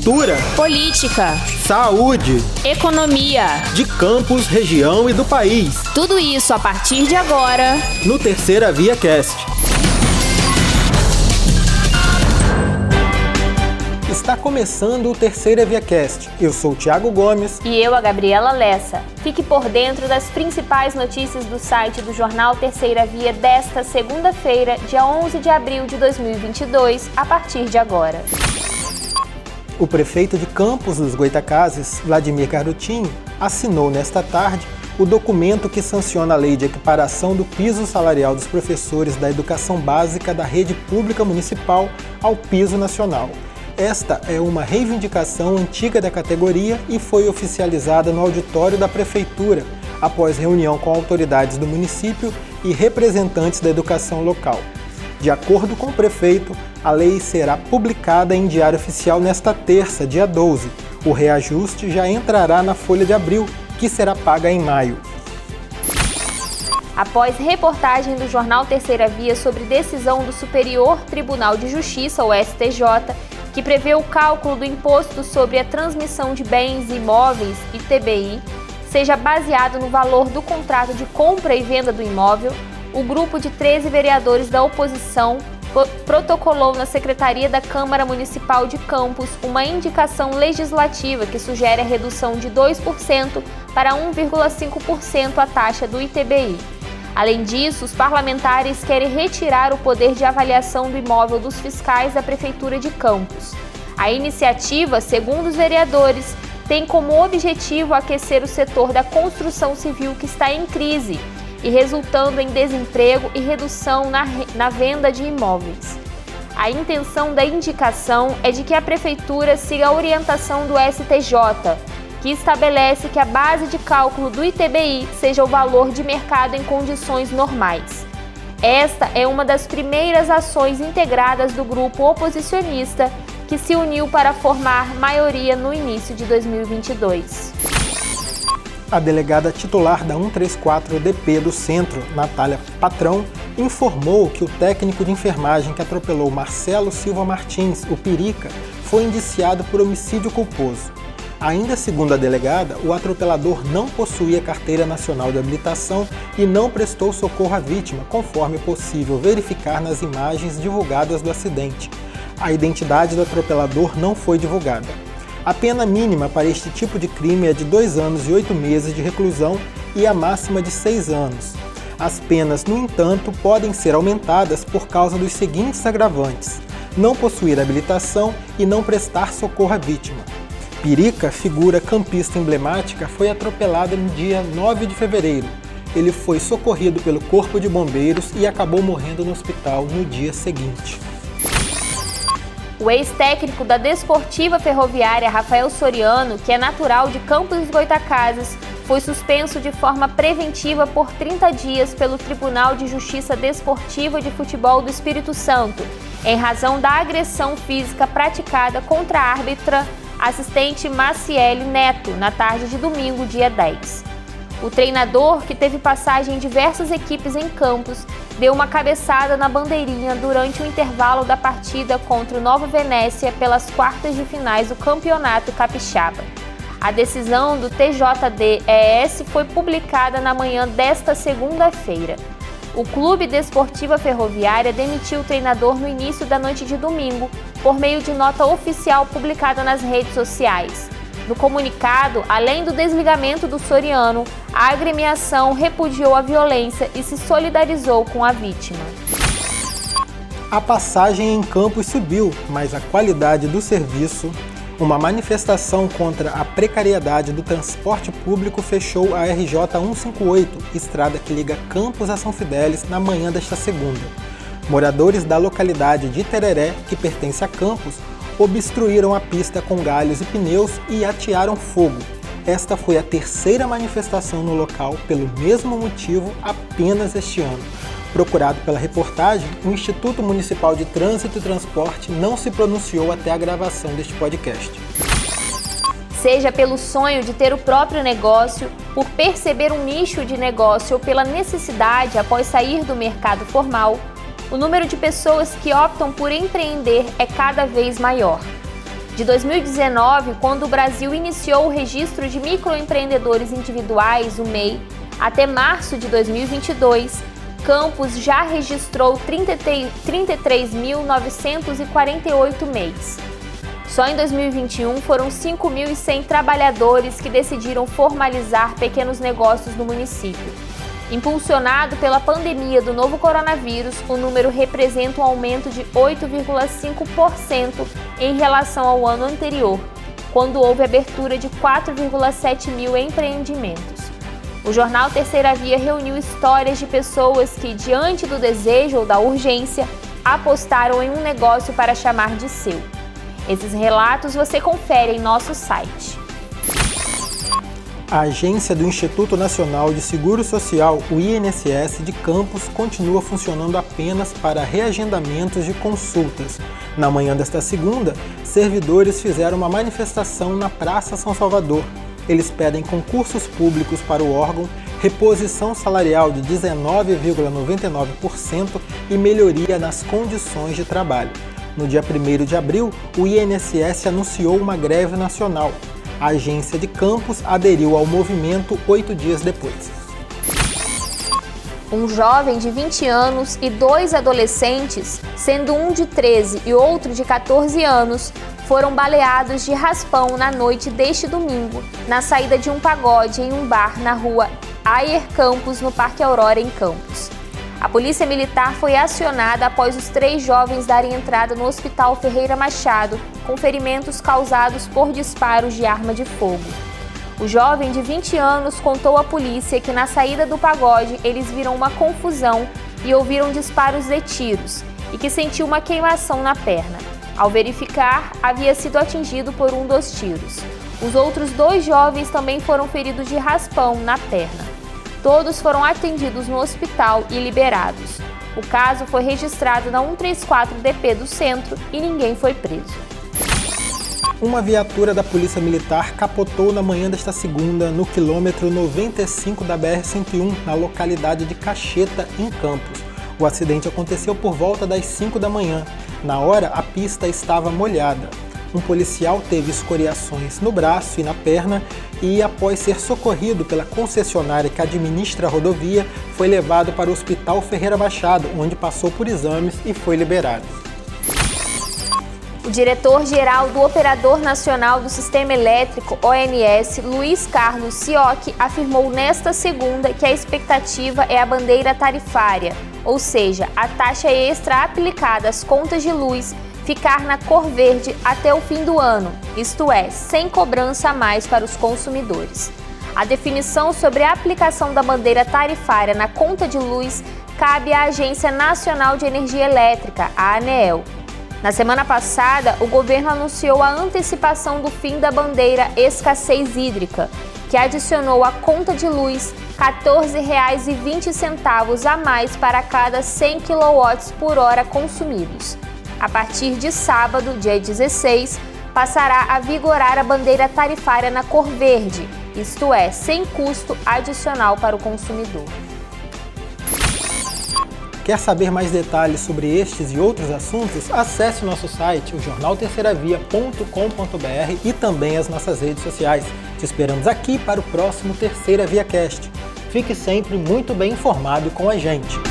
cultura, política, saúde, economia, de campos, região e do país. Tudo isso a partir de agora no Terceira Via Cast. Está começando o Terceira Via Cast. Eu sou o Thiago Gomes. E eu, a Gabriela Lessa. Fique por dentro das principais notícias do site do jornal Terceira Via desta segunda-feira, dia 11 de abril de 2022, a partir de agora. O prefeito de Campos dos Goitacazes, Vladimir Garotinho, assinou nesta tarde o documento que sanciona a lei de equiparação do piso salarial dos professores da educação básica da rede pública municipal ao piso nacional. Esta é uma reivindicação antiga da categoria e foi oficializada no auditório da Prefeitura, após reunião com autoridades do município e representantes da educação local. De acordo com o prefeito, a lei será publicada em Diário Oficial nesta terça, dia 12. O reajuste já entrará na folha de abril, que será paga em maio. Após reportagem do jornal Terceira Via sobre decisão do Superior Tribunal de Justiça, o STJ, que prevê o cálculo do imposto sobre a transmissão de bens imóveis, ITBI, seja baseado no valor do contrato de compra e venda do imóvel, o grupo de 13 vereadores da oposição protocolou na Secretaria da Câmara Municipal de Campos uma indicação legislativa que sugere a redução de 2% para 1,5% a taxa do ITBI. Além disso, os parlamentares querem retirar o poder de avaliação do imóvel dos fiscais da Prefeitura de Campos. A iniciativa, segundo os vereadores, tem como objetivo aquecer o setor da construção civil que está em crise e resultando em desemprego e redução na, na venda de imóveis. A intenção da indicação é de que a Prefeitura siga a orientação do STJ, que estabelece que a base de cálculo do ITBI seja o valor de mercado em condições normais. Esta é uma das primeiras ações integradas do grupo oposicionista que se uniu para formar maioria no início de 2022. A delegada titular da 134DP do Centro, Natália Patrão, informou que o técnico de enfermagem que atropelou Marcelo Silva Martins, o Pirica, foi indiciado por homicídio culposo. Ainda segundo a delegada, o atropelador não possuía carteira nacional de habilitação e não prestou socorro à vítima, conforme é possível verificar nas imagens divulgadas do acidente. A identidade do atropelador não foi divulgada. A pena mínima para este tipo de crime é de dois anos e oito meses de reclusão e a máxima de seis anos. As penas, no entanto, podem ser aumentadas por causa dos seguintes agravantes: não possuir habilitação e não prestar socorro à vítima. Pirica, figura campista emblemática, foi atropelado no dia 9 de fevereiro. Ele foi socorrido pelo Corpo de Bombeiros e acabou morrendo no hospital no dia seguinte. O ex-técnico da Desportiva Ferroviária, Rafael Soriano, que é natural de Campos Goitacazes, foi suspenso de forma preventiva por 30 dias pelo Tribunal de Justiça Desportiva de Futebol do Espírito Santo, em razão da agressão física praticada contra a árbitra assistente Maciele Neto na tarde de domingo, dia 10. O treinador, que teve passagem em diversas equipes em Campos, deu uma cabeçada na bandeirinha durante o intervalo da partida contra o Nova Venécia pelas quartas de finais do Campeonato Capixaba. A decisão do TJDES foi publicada na manhã desta segunda-feira. O Clube Desportiva Ferroviária demitiu o treinador no início da noite de domingo, por meio de nota oficial publicada nas redes sociais. No comunicado, além do desligamento do Soriano, a agremiação repudiou a violência e se solidarizou com a vítima. A passagem em campos subiu, mas a qualidade do serviço, uma manifestação contra a precariedade do transporte público fechou a RJ 158, estrada que liga Campos a São Fidélis, na manhã desta segunda. Moradores da localidade de Tereré, que pertence a Campos, obstruíram a pista com galhos e pneus e atearam fogo. Esta foi a terceira manifestação no local pelo mesmo motivo apenas este ano. Procurado pela reportagem, o Instituto Municipal de Trânsito e Transporte não se pronunciou até a gravação deste podcast. Seja pelo sonho de ter o próprio negócio, por perceber um nicho de negócio ou pela necessidade após sair do mercado formal, o número de pessoas que optam por empreender é cada vez maior. De 2019, quando o Brasil iniciou o registro de microempreendedores individuais, o MEI, até março de 2022, Campos já registrou 33.948 MEIs. Só em 2021 foram 5.100 trabalhadores que decidiram formalizar pequenos negócios no município. Impulsionado pela pandemia do novo coronavírus, o número representa um aumento de 8,5% em relação ao ano anterior, quando houve abertura de 4,7 mil empreendimentos. O jornal Terceira Via reuniu histórias de pessoas que, diante do desejo ou da urgência, apostaram em um negócio para chamar de seu. Esses relatos você confere em nosso site. A agência do Instituto Nacional de Seguro Social, o INSS de Campos, continua funcionando apenas para reagendamentos de consultas. Na manhã desta segunda, servidores fizeram uma manifestação na Praça São Salvador. Eles pedem concursos públicos para o órgão, reposição salarial de 19,99% e melhoria nas condições de trabalho. No dia 1 de abril, o INSS anunciou uma greve nacional. A agência de Campos aderiu ao movimento oito dias depois. Um jovem de 20 anos e dois adolescentes, sendo um de 13 e outro de 14 anos, foram baleados de raspão na noite deste domingo, na saída de um pagode em um bar na rua Ayer Campos, no Parque Aurora, em Campos. A polícia militar foi acionada após os três jovens darem entrada no Hospital Ferreira Machado com ferimentos causados por disparos de arma de fogo. O jovem de 20 anos contou à polícia que na saída do pagode eles viram uma confusão e ouviram disparos de tiros e que sentiu uma queimação na perna. Ao verificar, havia sido atingido por um dos tiros. Os outros dois jovens também foram feridos de raspão na perna. Todos foram atendidos no hospital e liberados. O caso foi registrado na 134DP do centro e ninguém foi preso. Uma viatura da Polícia Militar capotou na manhã desta segunda no quilômetro 95 da BR-101, na localidade de Cacheta, em Campos. O acidente aconteceu por volta das 5 da manhã. Na hora, a pista estava molhada um policial teve escoriações no braço e na perna e, após ser socorrido pela concessionária que administra a rodovia, foi levado para o Hospital Ferreira Machado, onde passou por exames e foi liberado. O diretor-geral do Operador Nacional do Sistema Elétrico, ONS, Luiz Carlos Sioc, afirmou nesta segunda que a expectativa é a bandeira tarifária, ou seja, a taxa extra aplicada às contas de luz ficar na cor verde até o fim do ano, isto é, sem cobrança a mais para os consumidores. A definição sobre a aplicação da bandeira tarifária na conta de luz cabe à Agência Nacional de Energia Elétrica, a ANEEL. Na semana passada, o governo anunciou a antecipação do fim da bandeira escassez hídrica, que adicionou à conta de luz R$ 14,20 a mais para cada 100 kW por hora consumidos. A partir de sábado, dia 16, passará a vigorar a bandeira tarifária na cor verde, isto é, sem custo adicional para o consumidor. Quer saber mais detalhes sobre estes e outros assuntos? Acesse nosso site, o jornalterceiravia.com.br e também as nossas redes sociais. Te esperamos aqui para o próximo Terceira Via Cast. Fique sempre muito bem informado com a gente.